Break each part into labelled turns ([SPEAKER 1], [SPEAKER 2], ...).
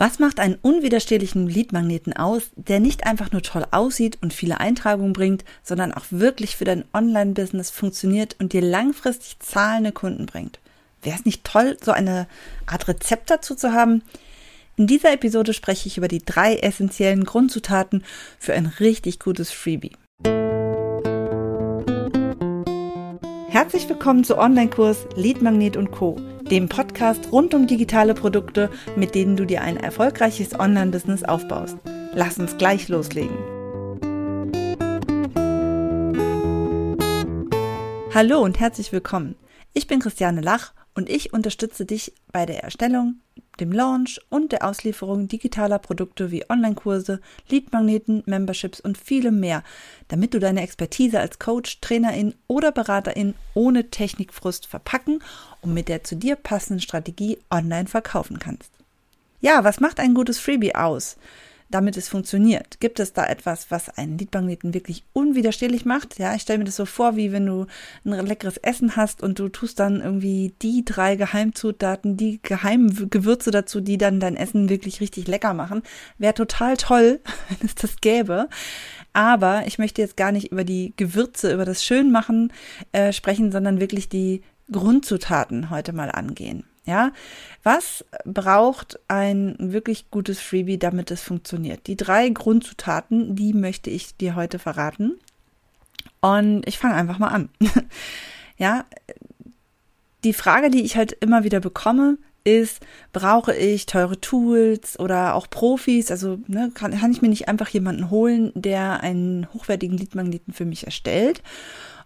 [SPEAKER 1] Was macht einen unwiderstehlichen Leadmagneten aus, der nicht einfach nur toll aussieht und viele Eintragungen bringt, sondern auch wirklich für dein Online-Business funktioniert und dir langfristig zahlende Kunden bringt? Wäre es nicht toll, so eine Art Rezept dazu zu haben? In dieser Episode spreche ich über die drei essentiellen Grundzutaten für ein richtig gutes Freebie. Herzlich willkommen zu Online-Kurs Lead Magnet und Co dem Podcast rund um digitale Produkte, mit denen du dir ein erfolgreiches Online-Business aufbaust. Lass uns gleich loslegen. Hallo und herzlich willkommen. Ich bin Christiane Lach und ich unterstütze dich bei der Erstellung, dem Launch und der Auslieferung digitaler Produkte wie Online-Kurse, Leadmagneten, Memberships und vielem mehr, damit du deine Expertise als Coach, Trainerin oder Beraterin ohne Technikfrust verpacken und mit der zu dir passenden Strategie online verkaufen kannst. Ja, was macht ein gutes Freebie aus? Damit es funktioniert? Gibt es da etwas, was einen Liedmagneten wirklich unwiderstehlich macht? Ja, ich stelle mir das so vor, wie wenn du ein leckeres Essen hast und du tust dann irgendwie die drei Geheimzutaten, die geheimen Gewürze dazu, die dann dein Essen wirklich richtig lecker machen. Wäre total toll, wenn es das gäbe. Aber ich möchte jetzt gar nicht über die Gewürze, über das Schönmachen äh, sprechen, sondern wirklich die Grundzutaten heute mal angehen. Ja, was braucht ein wirklich gutes Freebie, damit es funktioniert? Die drei Grundzutaten, die möchte ich dir heute verraten. Und ich fange einfach mal an. ja, die Frage, die ich halt immer wieder bekomme, ist, brauche ich teure Tools oder auch Profis? Also ne, kann, kann ich mir nicht einfach jemanden holen, der einen hochwertigen Leadmagneten für mich erstellt?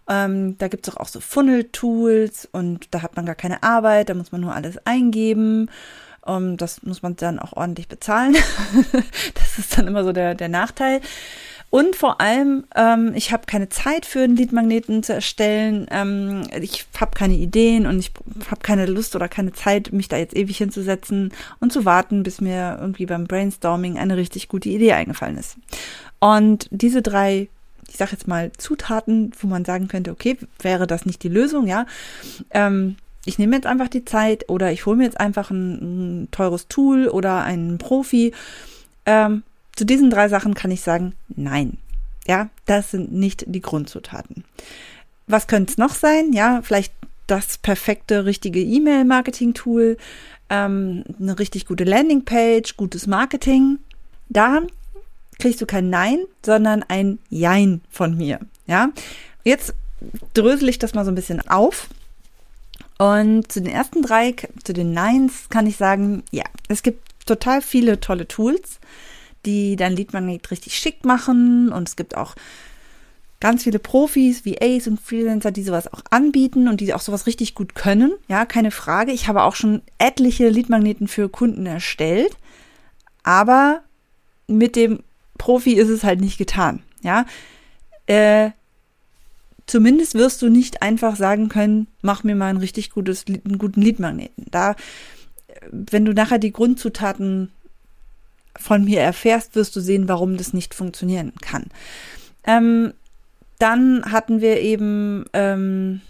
[SPEAKER 1] Ähm, da gibt es auch so Funnel-Tools und da hat man gar keine Arbeit, da muss man nur alles eingeben. Um, ähm, das muss man dann auch ordentlich bezahlen. das ist dann immer so der, der Nachteil. Und vor allem, ähm, ich habe keine Zeit für einen Leadmagneten zu erstellen. Ähm, ich habe keine Ideen und ich habe keine Lust oder keine Zeit, mich da jetzt ewig hinzusetzen und zu warten, bis mir irgendwie beim Brainstorming eine richtig gute Idee eingefallen ist. Und diese drei ich sage jetzt mal, Zutaten, wo man sagen könnte, okay, wäre das nicht die Lösung, ja. Ähm, ich nehme jetzt einfach die Zeit oder ich hole mir jetzt einfach ein, ein teures Tool oder einen Profi. Ähm, zu diesen drei Sachen kann ich sagen, nein. Ja, das sind nicht die Grundzutaten. Was könnte es noch sein? Ja, vielleicht das perfekte, richtige E-Mail-Marketing-Tool, ähm, eine richtig gute Landingpage, gutes Marketing. Da kriegst du kein Nein, sondern ein Jein von mir. Ja, jetzt drösel ich das mal so ein bisschen auf. Und zu den ersten drei, zu den Neins kann ich sagen, ja, es gibt total viele tolle Tools, die dein Leadmagnet richtig schick machen. Und es gibt auch ganz viele Profis wie Ace und Freelancer, die sowas auch anbieten und die auch sowas richtig gut können. Ja, keine Frage. Ich habe auch schon etliche Leadmagneten für Kunden erstellt. Aber mit dem Profi ist es halt nicht getan. Ja, äh, zumindest wirst du nicht einfach sagen können, mach mir mal ein richtig gutes, einen guten Leadmagneten. Da, wenn du nachher die Grundzutaten von mir erfährst, wirst du sehen, warum das nicht funktionieren kann. Ähm, dann hatten wir eben ähm,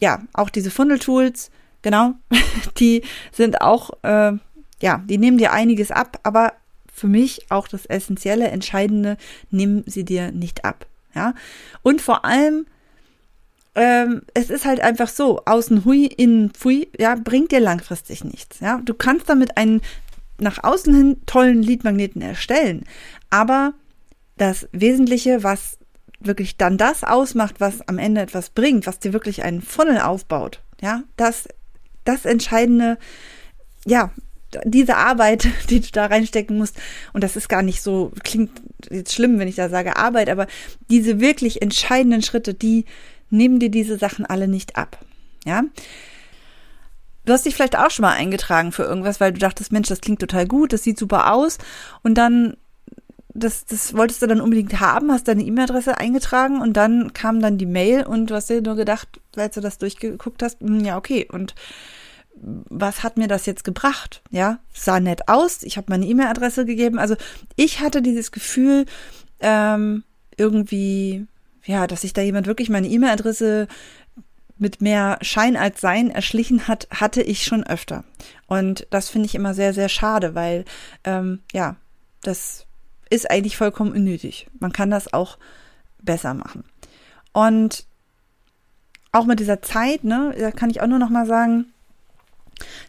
[SPEAKER 1] ja auch diese Funnel-Tools, genau, die sind auch äh, ja, die nehmen dir einiges ab, aber für mich auch das essentielle, entscheidende, nimm sie dir nicht ab. Ja, und vor allem, ähm, es ist halt einfach so, außen hui, innen pfui, ja, bringt dir langfristig nichts. Ja, du kannst damit einen nach außen hin tollen Leadmagneten erstellen, aber das Wesentliche, was wirklich dann das ausmacht, was am Ende etwas bringt, was dir wirklich einen Funnel aufbaut, ja, das, das Entscheidende, ja, diese Arbeit, die du da reinstecken musst, und das ist gar nicht so, klingt jetzt schlimm, wenn ich da sage Arbeit, aber diese wirklich entscheidenden Schritte, die nehmen dir diese Sachen alle nicht ab. Ja. Du hast dich vielleicht auch schon mal eingetragen für irgendwas, weil du dachtest, Mensch, das klingt total gut, das sieht super aus. Und dann, das, das wolltest du dann unbedingt haben, hast deine E-Mail-Adresse eingetragen und dann kam dann die Mail und du hast dir nur gedacht, als du das durchgeguckt hast, hm, ja, okay. Und was hat mir das jetzt gebracht? Ja, sah nett aus. Ich habe meine E-Mail-Adresse gegeben. Also ich hatte dieses Gefühl, ähm, irgendwie, ja, dass sich da jemand wirklich meine E-Mail-Adresse mit mehr Schein als Sein erschlichen hat, hatte ich schon öfter. Und das finde ich immer sehr, sehr schade, weil ähm, ja, das ist eigentlich vollkommen unnötig. Man kann das auch besser machen. Und auch mit dieser Zeit, ne, da kann ich auch nur noch mal sagen,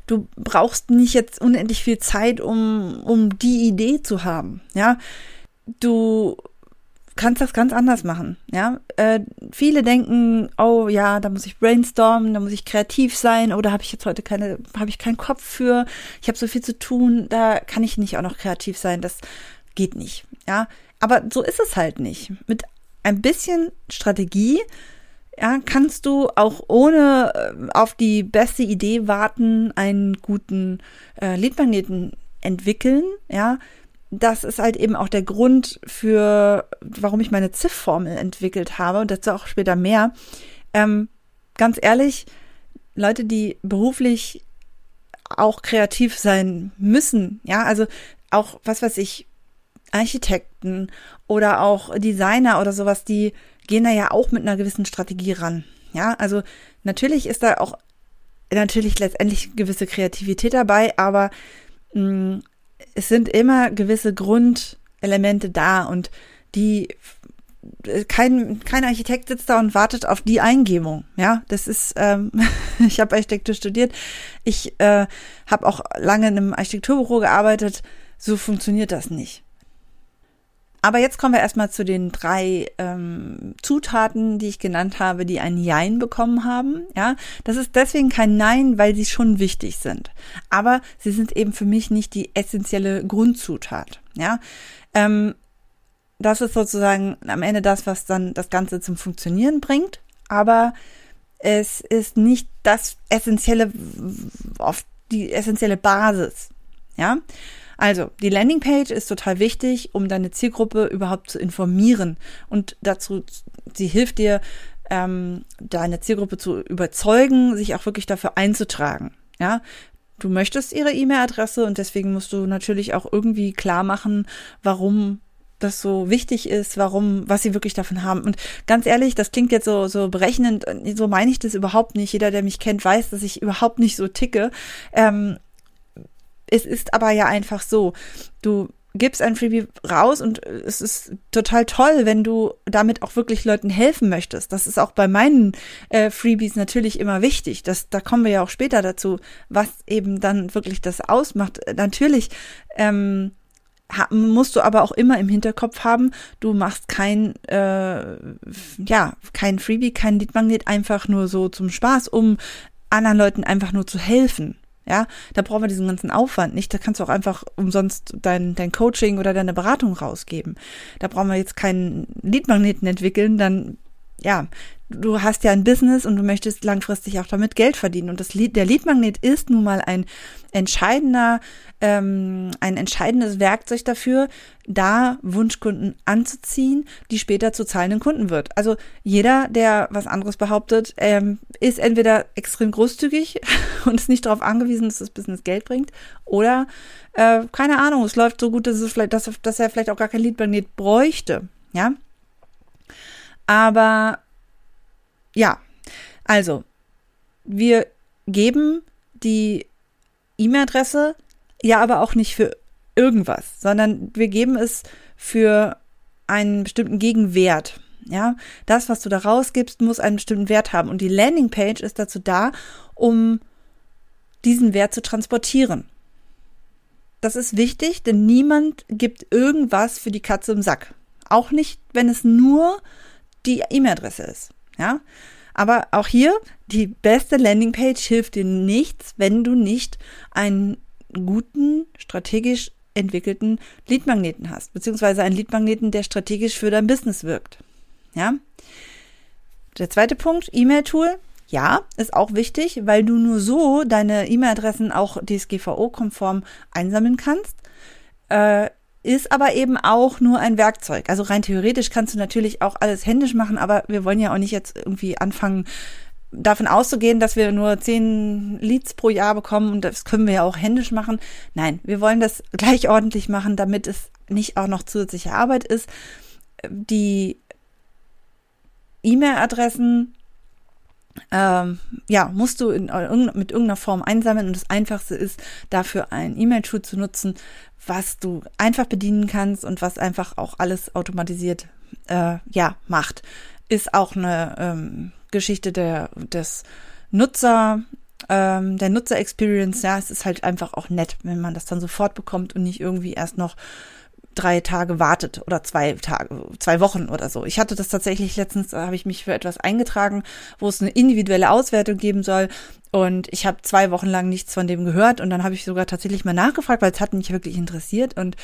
[SPEAKER 1] du brauchst nicht jetzt unendlich viel Zeit, um, um die Idee zu haben, ja. Du kannst das ganz anders machen. Ja, äh, viele denken, oh ja, da muss ich brainstormen, da muss ich kreativ sein, oder habe ich jetzt heute keine, habe ich keinen Kopf für, ich habe so viel zu tun, da kann ich nicht auch noch kreativ sein. Das geht nicht. Ja, aber so ist es halt nicht. Mit ein bisschen Strategie ja, kannst du auch ohne äh, auf die beste Idee warten, einen guten äh, Leadmagneten entwickeln, ja, das ist halt eben auch der Grund für, warum ich meine Ziff-Formel entwickelt habe und dazu auch später mehr. Ähm, ganz ehrlich, Leute, die beruflich auch kreativ sein müssen, ja, also auch, was weiß ich, Architekten oder auch Designer oder sowas, die gehen da ja auch mit einer gewissen Strategie ran. Ja, also natürlich ist da auch natürlich letztendlich gewisse Kreativität dabei, aber mh, mm, es sind immer gewisse Grundelemente da und die kein, kein Architekt sitzt da und wartet auf die Eingebung. Ja, das ist, ähm, ich habe Architektur studiert, ich äh, habe auch lange in einem Architekturbüro gearbeitet. So funktioniert das nicht. Aber jetzt kommen wir erstmal zu den drei ähm, Zutaten, die ich genannt habe, die ein Jein bekommen haben. Ja, das ist deswegen kein Nein, weil sie schon wichtig sind. Aber sie sind eben für mich nicht die essentielle Grundzutat. Ja, ähm, das ist sozusagen am Ende das, was dann das Ganze zum Funktionieren bringt. Aber es ist nicht das essentielle, auf die essentielle Basis. Ja, also, die Landingpage ist total wichtig, um deine Zielgruppe überhaupt zu informieren. Und dazu, sie hilft dir, ähm, deine Zielgruppe zu überzeugen, sich auch wirklich dafür einzutragen. Ja, du möchtest ihre E-Mail-Adresse und deswegen musst du natürlich auch irgendwie klar machen, warum das so wichtig ist, warum, was sie wirklich davon haben. Und ganz ehrlich, das klingt jetzt so, so berechnend, so meine ich das überhaupt nicht. Jeder, der mich kennt, weiß, dass ich überhaupt nicht so ticke. Ähm, es ist aber ja einfach so, du gibst ein Freebie raus und es ist total toll, wenn du damit auch wirklich Leuten helfen möchtest. Das ist auch bei meinen äh, Freebies natürlich immer wichtig. Das, da kommen wir ja auch später dazu, was eben dann wirklich das ausmacht. Natürlich ähm, musst du aber auch immer im Hinterkopf haben, du machst kein, äh, ja, kein Freebie, kein Leadmagnet einfach nur so zum Spaß, um anderen Leuten einfach nur zu helfen. Ja, da brauchen wir diesen ganzen Aufwand nicht. Da kannst du auch einfach umsonst dein, dein Coaching oder deine Beratung rausgeben. Da brauchen wir jetzt keinen Leadmagneten entwickeln, dann ja, du hast ja ein Business und du möchtest langfristig auch damit Geld verdienen. Und das Lied, der Leadmagnet ist nun mal ein entscheidender, ähm, ein entscheidendes Werkzeug dafür, da Wunschkunden anzuziehen, die später zu zahlenden Kunden wird. Also jeder, der was anderes behauptet, ähm, ist entweder extrem großzügig und ist nicht darauf angewiesen, dass das Business Geld bringt, oder äh, keine Ahnung, es läuft so gut, dass es vielleicht, dass, dass er vielleicht auch gar kein Leadmagnet bräuchte. Ja, aber ja, also wir geben die E-Mail-Adresse ja aber auch nicht für irgendwas, sondern wir geben es für einen bestimmten Gegenwert. Ja, das, was du da rausgibst, muss einen bestimmten Wert haben. Und die Landingpage ist dazu da, um diesen Wert zu transportieren. Das ist wichtig, denn niemand gibt irgendwas für die Katze im Sack. Auch nicht, wenn es nur die E-Mail-Adresse ist. Ja, aber auch hier die beste Landingpage hilft dir nichts, wenn du nicht einen guten, strategisch entwickelten Leadmagneten hast, beziehungsweise einen Leadmagneten, der strategisch für dein Business wirkt. Ja. Der zweite Punkt, E-Mail-Tool. Ja, ist auch wichtig, weil du nur so deine E-Mail-Adressen auch DSGVO-konform einsammeln kannst. Äh, ist aber eben auch nur ein Werkzeug. Also rein theoretisch kannst du natürlich auch alles händisch machen, aber wir wollen ja auch nicht jetzt irgendwie anfangen, davon auszugehen, dass wir nur zehn Leads pro Jahr bekommen und das können wir ja auch händisch machen. Nein, wir wollen das gleich ordentlich machen, damit es nicht auch noch zusätzliche Arbeit ist. Die E-Mail-Adressen ähm, ja, musst du in, mit irgendeiner Form einsammeln und das Einfachste ist, dafür ein E-Mail-Tool zu nutzen, was du einfach bedienen kannst und was einfach auch alles automatisiert äh, ja macht. Ist auch eine ähm, Geschichte der des Nutzer ähm, der Nutzer-Experience. Ja, es ist halt einfach auch nett, wenn man das dann sofort bekommt und nicht irgendwie erst noch drei Tage wartet oder zwei Tage, zwei Wochen oder so. Ich hatte das tatsächlich letztens, da habe ich mich für etwas eingetragen, wo es eine individuelle Auswertung geben soll. Und ich habe zwei Wochen lang nichts von dem gehört und dann habe ich sogar tatsächlich mal nachgefragt, weil es hat mich wirklich interessiert und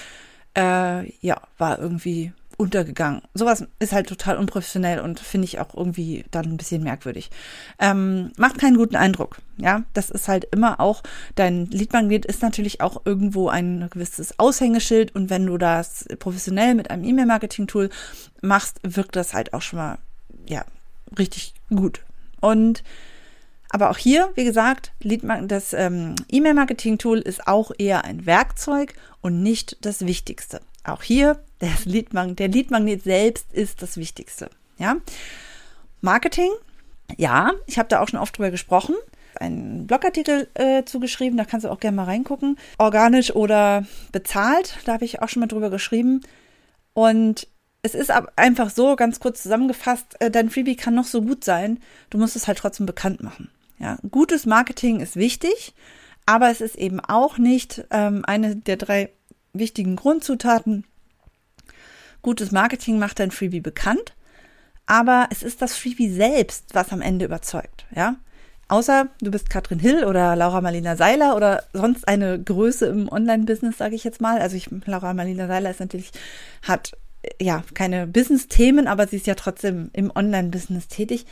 [SPEAKER 1] äh, ja, war irgendwie untergegangen. Sowas ist halt total unprofessionell und finde ich auch irgendwie dann ein bisschen merkwürdig. Ähm, macht keinen guten Eindruck. Ja, das ist halt immer auch, dein Leadmagnet ist natürlich auch irgendwo ein gewisses Aushängeschild und wenn du das professionell mit einem E-Mail-Marketing-Tool machst, wirkt das halt auch schon mal, ja, richtig gut. Und aber auch hier, wie gesagt, das ähm, E-Mail-Marketing-Tool ist auch eher ein Werkzeug und nicht das Wichtigste. Auch hier, das Leadmagnet, der Leadmagnet selbst ist das Wichtigste. Ja? Marketing, ja, ich habe da auch schon oft drüber gesprochen. Einen Blogartikel äh, zugeschrieben, da kannst du auch gerne mal reingucken. Organisch oder bezahlt, da habe ich auch schon mal drüber geschrieben. Und es ist einfach so, ganz kurz zusammengefasst, äh, dein Freebie kann noch so gut sein, du musst es halt trotzdem bekannt machen. Ja, gutes Marketing ist wichtig, aber es ist eben auch nicht ähm, eine der drei wichtigen Grundzutaten. Gutes Marketing macht dein Freebie bekannt, aber es ist das Freebie selbst, was am Ende überzeugt, ja. Außer du bist Katrin Hill oder Laura Marlina Seiler oder sonst eine Größe im Online-Business, sage ich jetzt mal. Also ich, Laura Marlina Seiler ist natürlich, hat ja keine Business-Themen, aber sie ist ja trotzdem im Online-Business tätig.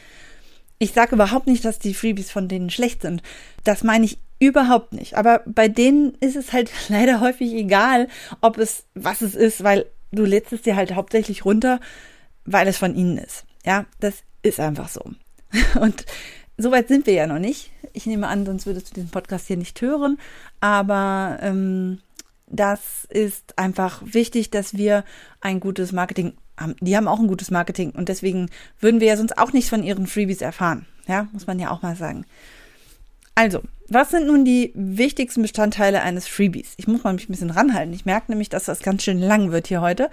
[SPEAKER 1] Ich sage überhaupt nicht, dass die Freebies von denen schlecht sind. Das meine ich Überhaupt nicht. Aber bei denen ist es halt leider häufig egal, ob es, was es ist, weil du lädst es dir halt hauptsächlich runter, weil es von ihnen ist. Ja, das ist einfach so. Und soweit sind wir ja noch nicht. Ich nehme an, sonst würdest du diesen Podcast hier nicht hören. Aber ähm, das ist einfach wichtig, dass wir ein gutes Marketing. Die haben auch ein gutes Marketing und deswegen würden wir ja sonst auch nicht von ihren Freebies erfahren. Ja, muss man ja auch mal sagen. Also, was sind nun die wichtigsten Bestandteile eines Freebies? Ich muss mal mich ein bisschen ranhalten. Ich merke nämlich, dass das ganz schön lang wird hier heute.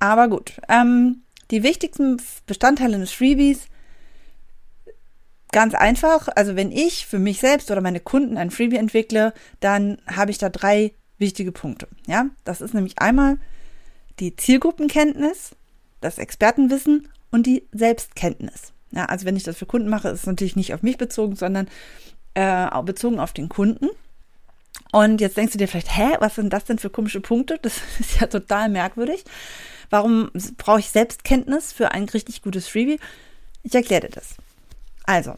[SPEAKER 1] Aber gut. Ähm, die wichtigsten Bestandteile eines Freebies, ganz einfach. Also wenn ich für mich selbst oder meine Kunden ein Freebie entwickle, dann habe ich da drei wichtige Punkte. Ja, das ist nämlich einmal die Zielgruppenkenntnis, das Expertenwissen und die Selbstkenntnis. Ja, also wenn ich das für Kunden mache, ist es natürlich nicht auf mich bezogen, sondern äh, bezogen auf den Kunden. Und jetzt denkst du dir vielleicht, hä, was sind das denn für komische Punkte? Das ist ja total merkwürdig. Warum brauche ich Selbstkenntnis für ein richtig gutes Freebie? Ich erkläre dir das. Also,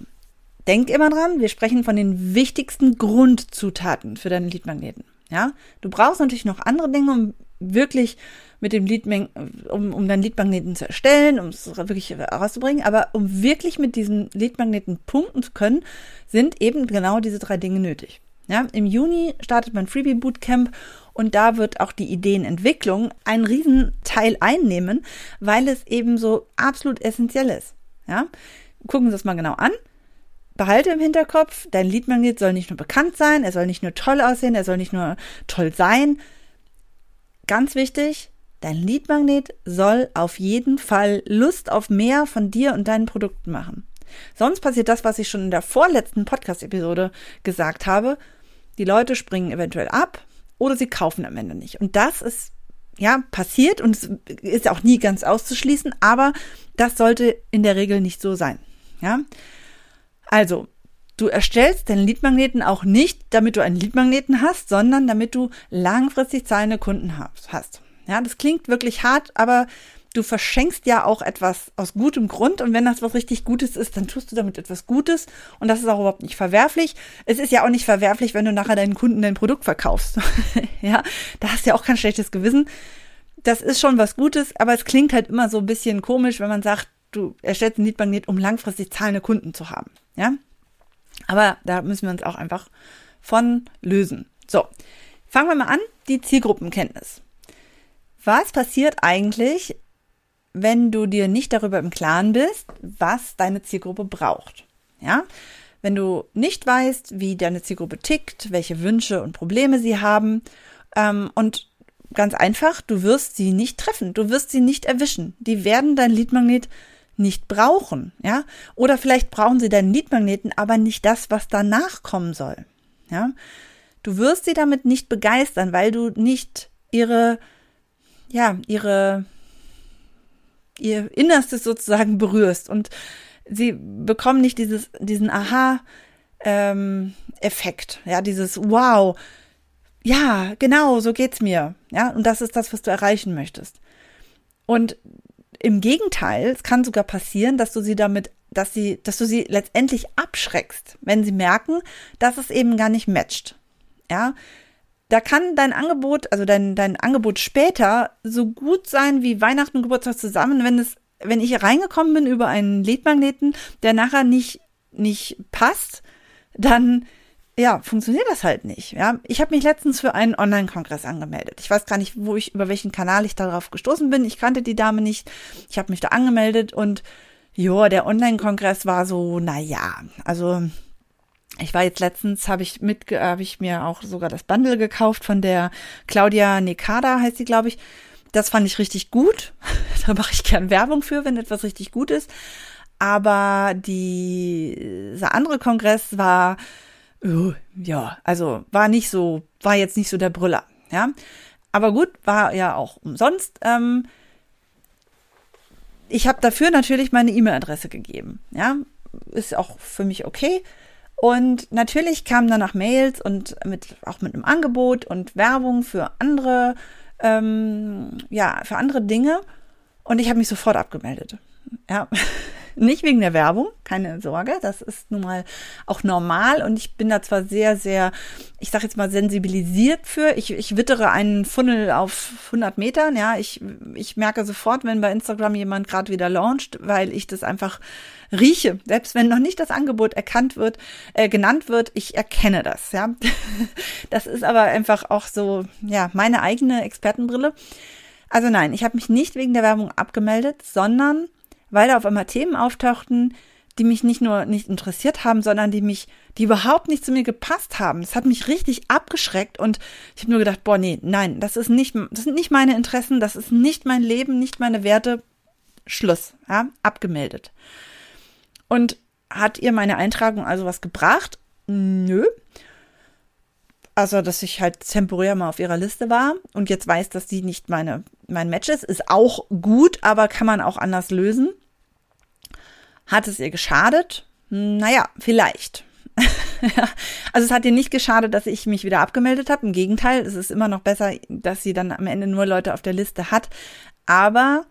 [SPEAKER 1] denk immer dran, wir sprechen von den wichtigsten Grundzutaten für deine Leadmagneten. Ja, du brauchst natürlich noch andere Dinge, um wirklich mit dem Leadmagnet, um, um deinen Leadmagneten zu erstellen, um es wirklich herauszubringen. Aber um wirklich mit diesen Leadmagneten punkten zu können, sind eben genau diese drei Dinge nötig. Ja, Im Juni startet mein Freebie Bootcamp und da wird auch die Ideenentwicklung einen riesen Teil einnehmen, weil es eben so absolut essentiell ist. Ja, gucken Sie das mal genau an. Behalte im Hinterkopf, dein Leadmagnet soll nicht nur bekannt sein, er soll nicht nur toll aussehen, er soll nicht nur toll sein. Ganz wichtig, Dein Leadmagnet soll auf jeden Fall Lust auf mehr von dir und deinen Produkten machen. Sonst passiert das, was ich schon in der vorletzten Podcast-Episode gesagt habe. Die Leute springen eventuell ab oder sie kaufen am Ende nicht. Und das ist ja passiert und ist auch nie ganz auszuschließen, aber das sollte in der Regel nicht so sein. Ja, also Du erstellst deinen Leadmagneten auch nicht, damit du einen Leadmagneten hast, sondern damit du langfristig zahlende Kunden hast. Ja, das klingt wirklich hart, aber du verschenkst ja auch etwas aus gutem Grund und wenn das was richtig Gutes ist, dann tust du damit etwas Gutes und das ist auch überhaupt nicht verwerflich. Es ist ja auch nicht verwerflich, wenn du nachher deinen Kunden dein Produkt verkaufst. ja, da hast du ja auch kein schlechtes Gewissen. Das ist schon was Gutes, aber es klingt halt immer so ein bisschen komisch, wenn man sagt, du erstellst ein Leadmagnet, um langfristig zahlende Kunden zu haben. Ja, aber da müssen wir uns auch einfach von lösen. So, fangen wir mal an, die Zielgruppenkenntnis. Was passiert eigentlich, wenn du dir nicht darüber im Klaren bist, was deine Zielgruppe braucht? Ja, wenn du nicht weißt, wie deine Zielgruppe tickt, welche Wünsche und Probleme sie haben ähm, und ganz einfach, du wirst sie nicht treffen, du wirst sie nicht erwischen. Die werden dein Leadmagnet nicht brauchen, ja? Oder vielleicht brauchen sie deinen Leadmagneten, aber nicht das, was danach kommen soll, ja? Du wirst sie damit nicht begeistern, weil du nicht ihre, ja, ihre, ihr Innerstes sozusagen berührst und sie bekommen nicht dieses, diesen Aha, ähm, Effekt, ja, dieses Wow, ja, genau, so geht's mir, ja, und das ist das, was du erreichen möchtest. Und im Gegenteil, es kann sogar passieren, dass du sie damit, dass sie, dass du sie letztendlich abschreckst, wenn sie merken, dass es eben gar nicht matcht. Ja, da kann dein Angebot, also dein, dein Angebot später so gut sein wie Weihnachten und Geburtstag zusammen, wenn es, wenn ich reingekommen bin über einen Leadmagneten, der nachher nicht, nicht passt, dann ja, funktioniert das halt nicht. Ja, ich habe mich letztens für einen Online-Kongress angemeldet. Ich weiß gar nicht, wo ich über welchen Kanal ich darauf gestoßen bin. Ich kannte die Dame nicht. Ich habe mich da angemeldet und ja, der Online-Kongress war so, na ja, also ich war jetzt letztens, habe ich mit, habe ich mir auch sogar das Bundle gekauft von der Claudia Nekada, heißt sie, glaube ich. Das fand ich richtig gut. da mache ich gern Werbung für, wenn etwas richtig gut ist. Aber die, dieser andere Kongress war uh, ja, also war nicht so, war jetzt nicht so der Brüller, ja. Aber gut, war ja auch umsonst. Ähm, ich habe dafür natürlich meine E-Mail-Adresse gegeben, ja. Ist auch für mich okay. Und natürlich kamen danach Mails und mit, auch mit einem Angebot und Werbung für andere, ähm, ja, für andere Dinge. Und ich habe mich sofort abgemeldet. Ja, nicht wegen der Werbung, keine Sorge, das ist nun mal auch normal und ich bin da zwar sehr, sehr, ich sage jetzt mal sensibilisiert für. Ich, ich wittere einen Funnel auf 100 Metern, ja, ich, ich merke sofort, wenn bei Instagram jemand gerade wieder launcht, weil ich das einfach rieche, selbst wenn noch nicht das Angebot erkannt wird, äh, genannt wird, ich erkenne das, ja. Das ist aber einfach auch so, ja, meine eigene Expertenbrille. Also nein, ich habe mich nicht wegen der Werbung abgemeldet, sondern weil da auf einmal Themen auftauchten, die mich nicht nur nicht interessiert haben, sondern die mich, die überhaupt nicht zu mir gepasst haben. Das hat mich richtig abgeschreckt und ich habe nur gedacht, boah, nee, nein, das ist nicht, das sind nicht meine Interessen, das ist nicht mein Leben, nicht meine Werte. Schluss, ja, abgemeldet. Und hat ihr meine Eintragung also was gebracht? Nö. Also, dass ich halt temporär mal auf ihrer Liste war und jetzt weiß, dass sie nicht meine, mein Match ist, ist auch gut, aber kann man auch anders lösen. Hat es ihr geschadet? Naja, vielleicht. also es hat ihr nicht geschadet, dass ich mich wieder abgemeldet habe. Im Gegenteil, es ist immer noch besser, dass sie dann am Ende nur Leute auf der Liste hat. Aber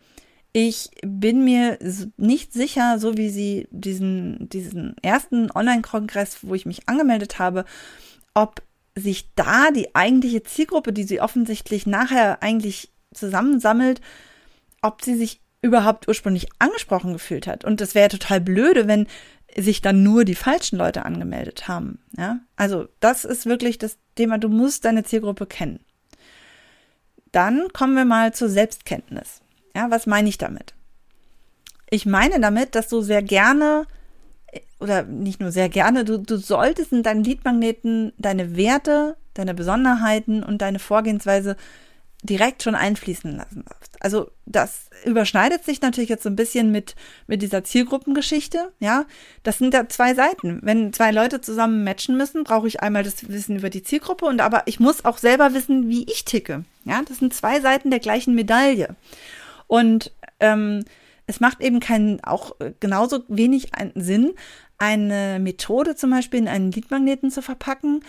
[SPEAKER 1] ich bin mir nicht sicher, so wie sie diesen, diesen ersten Online-Kongress, wo ich mich angemeldet habe, ob sich da die eigentliche Zielgruppe, die sie offensichtlich nachher eigentlich zusammensammelt, ob sie sich überhaupt ursprünglich angesprochen gefühlt hat. Und das wäre total blöde, wenn sich dann nur die falschen Leute angemeldet haben. Ja, also das ist wirklich das Thema. Du musst deine Zielgruppe kennen. Dann kommen wir mal zur Selbstkenntnis. Ja, was meine ich damit? Ich meine damit, dass du sehr gerne oder nicht nur sehr gerne, du, du solltest in deinen Liedmagneten deine Werte, deine Besonderheiten und deine Vorgehensweise direkt schon einfließen lassen darfst. Also das überschneidet sich natürlich jetzt so ein bisschen mit, mit dieser Zielgruppengeschichte, ja. Das sind ja zwei Seiten. Wenn zwei Leute zusammen matchen müssen, brauche ich einmal das Wissen über die Zielgruppe und aber ich muss auch selber wissen, wie ich ticke. Ja, das sind zwei Seiten der gleichen Medaille. Und ähm, es macht eben keinen, auch genauso wenig Sinn, eine Methode zum Beispiel in einen Leadmagneten zu verpacken,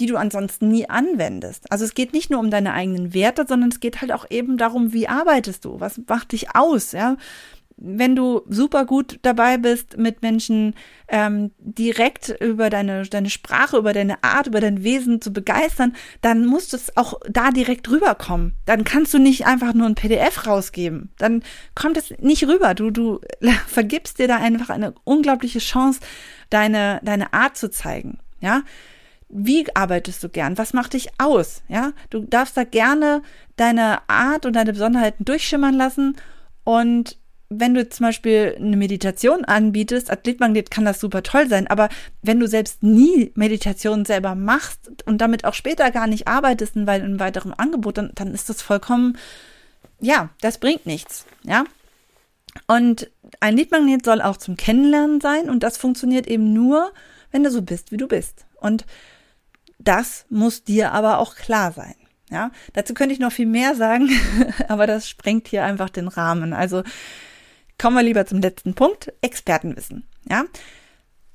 [SPEAKER 1] die du ansonsten nie anwendest. Also es geht nicht nur um deine eigenen Werte, sondern es geht halt auch eben darum, wie arbeitest du? Was macht dich aus? Ja, wenn du super gut dabei bist, mit Menschen ähm, direkt über deine, deine Sprache, über deine Art, über dein Wesen zu begeistern, dann musst du es auch da direkt rüberkommen. Dann kannst du nicht einfach nur ein PDF rausgeben. Dann kommt es nicht rüber. Du, du vergibst dir da einfach eine unglaubliche Chance, deine, deine Art zu zeigen. Ja, wie arbeitest du gern? Was macht dich aus? Ja, du darfst da gerne deine Art und deine Besonderheiten durchschimmern lassen und wenn du zum Beispiel eine Meditation anbietest, als Leadmagnet kann das super toll sein, aber wenn du selbst nie Meditation selber machst und damit auch später gar nicht arbeitest in einem weiteren Angebot, dann, dann ist das vollkommen, ja, das bringt nichts, ja. Und ein Leadmagnet soll auch zum Kennenlernen sein und das funktioniert eben nur, wenn du so bist, wie du bist. Und das muss dir aber auch klar sein. Ja, dazu könnte ich noch viel mehr sagen, aber das sprengt hier einfach den Rahmen. Also kommen wir lieber zum letzten Punkt, Expertenwissen. Ja,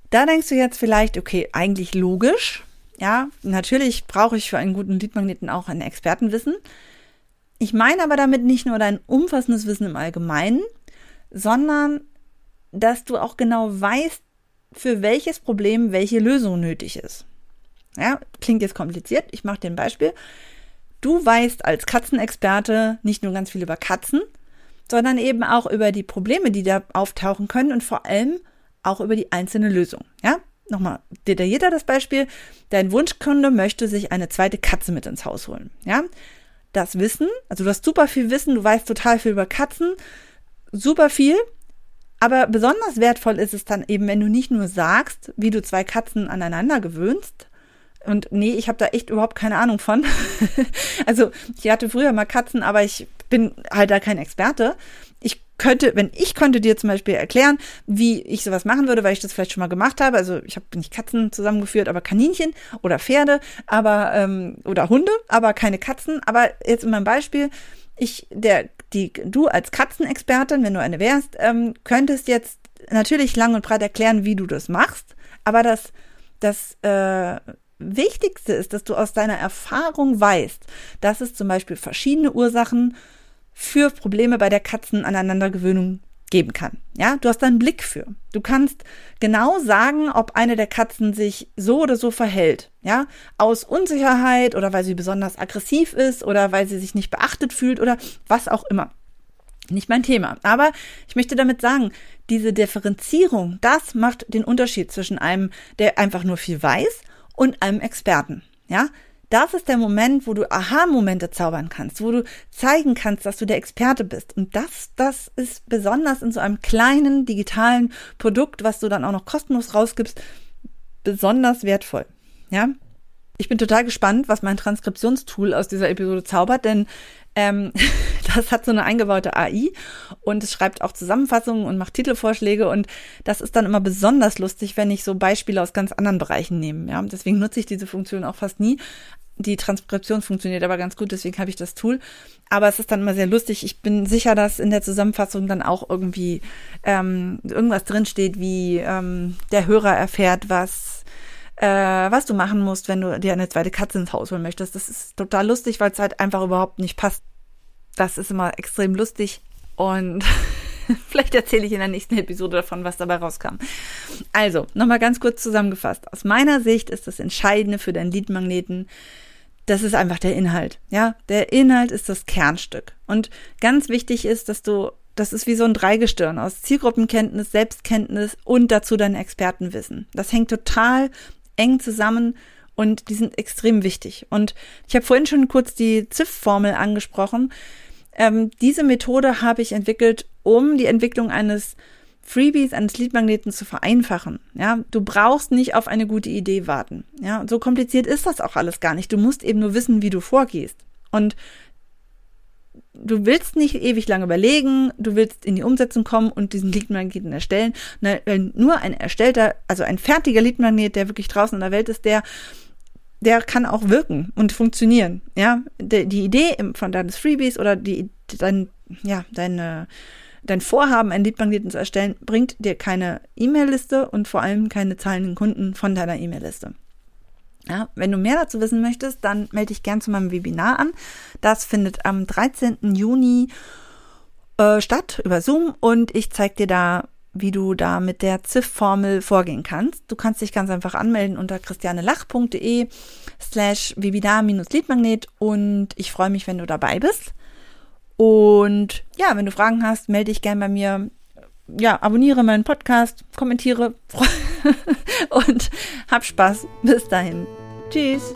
[SPEAKER 1] da denkst du jetzt vielleicht, okay, eigentlich logisch. Ja, natürlich brauche ich für einen guten Leadmagneten auch ein Expertenwissen. Ich meine aber damit nicht nur dein umfassendes Wissen im Allgemeinen, sondern dass du auch genau weißt, für welches Problem welche Lösung nötig ist. Ja, klingt jetzt kompliziert. Ich mache dir ein Beispiel. Du weißt als Katzenexperte nicht nur ganz viel über Katzen, sondern eben auch über die Probleme, die da auftauchen können und vor allem auch über die einzelne Lösung. Ja, nochmal detaillierter das Beispiel. Dein Wunschkunde möchte sich eine zweite Katze mit ins Haus holen. Ja, das Wissen, also du hast super viel Wissen, du weißt total viel über Katzen, super viel. Aber besonders wertvoll ist es dann eben, wenn du nicht nur sagst, wie du zwei Katzen aneinander gewöhnst, und nee, ich habe da echt überhaupt keine Ahnung von. also ich hatte früher mal Katzen, aber ich bin halt da kein Experte. Ich könnte, wenn ich könnte dir zum Beispiel erklären, wie ich sowas machen würde, weil ich das vielleicht schon mal gemacht habe. Also ich habe nicht Katzen zusammengeführt, aber Kaninchen oder Pferde, aber ähm, oder Hunde, aber keine Katzen. Aber jetzt in meinem Beispiel, ich, der, die, du als Katzenexpertin, wenn du eine wärst, ähm, könntest jetzt natürlich lang und breit erklären, wie du das machst, aber das, das äh, Wichtigste ist, dass du aus deiner Erfahrung weißt, dass es zum Beispiel verschiedene Ursachen für Probleme bei der Katzenaneinandergewöhnung geben kann. Ja, du hast einen Blick für. Du kannst genau sagen, ob eine der Katzen sich so oder so verhält. Ja, aus Unsicherheit oder weil sie besonders aggressiv ist oder weil sie sich nicht beachtet fühlt oder was auch immer. Nicht mein Thema. Aber ich möchte damit sagen, diese Differenzierung, das macht den Unterschied zwischen einem, der einfach nur viel weiß und einem Experten. Ja, das ist der Moment, wo du Aha-Momente zaubern kannst, wo du zeigen kannst, dass du der Experte bist. Und das, das ist besonders in so einem kleinen digitalen Produkt, was du dann auch noch kostenlos rausgibst, besonders wertvoll. Ja, ich bin total gespannt, was mein Transkriptionstool aus dieser Episode zaubert, denn ähm, das hat so eine eingebaute AI und es schreibt auch Zusammenfassungen und macht Titelvorschläge und das ist dann immer besonders lustig, wenn ich so Beispiele aus ganz anderen Bereichen nehme. Ja, deswegen nutze ich diese Funktion auch fast nie. Die Transkription funktioniert aber ganz gut, deswegen habe ich das Tool. Aber es ist dann immer sehr lustig. Ich bin sicher, dass in der Zusammenfassung dann auch irgendwie ähm, irgendwas drinsteht, wie ähm, der Hörer erfährt, was äh, was du machen musst, wenn du dir eine zweite Katze ins Haus holen möchtest. Das ist total lustig, weil es halt einfach überhaupt nicht passt. Das ist immer extrem lustig und vielleicht erzähle ich in der nächsten Episode davon, was dabei rauskam. Also, nochmal ganz kurz zusammengefasst. Aus meiner Sicht ist das Entscheidende für deinen Leadmagneten, das ist einfach der Inhalt. Ja, der Inhalt ist das Kernstück. Und ganz wichtig ist, dass du das ist wie so ein Dreigestirn aus Zielgruppenkenntnis, Selbstkenntnis und dazu dein Expertenwissen. Das hängt total eng zusammen und die sind extrem wichtig. Und ich habe vorhin schon kurz die ZIF-Formel angesprochen. Ähm, diese Methode habe ich entwickelt, um die Entwicklung eines Freebies, eines Leadmagneten zu vereinfachen. Ja, du brauchst nicht auf eine gute Idee warten. Ja, so kompliziert ist das auch alles gar nicht. Du musst eben nur wissen, wie du vorgehst. Und du willst nicht ewig lange überlegen, du willst in die Umsetzung kommen und diesen Leadmagneten erstellen. Nur ein erstellter, also ein fertiger Leadmagnet, der wirklich draußen in der Welt ist, der der kann auch wirken und funktionieren. Ja, die, die Idee von deines Freebies oder die dein ja deine dein Vorhaben, einen Leadmagneten zu erstellen, bringt dir keine E-Mail-Liste und vor allem keine zahlenden Kunden von deiner E-Mail-Liste. Ja, wenn du mehr dazu wissen möchtest, dann melde dich gern zu meinem Webinar an. Das findet am 13. Juni äh, statt über Zoom und ich zeige dir da, wie du da mit der ZIF-Formel vorgehen kannst. Du kannst dich ganz einfach anmelden unter christianelach.de slash Webinar-Leadmagnet und ich freue mich, wenn du dabei bist. Und ja, wenn du Fragen hast, melde dich gern bei mir. Ja, abonniere meinen Podcast, kommentiere und hab Spaß. Bis dahin. Tschüss.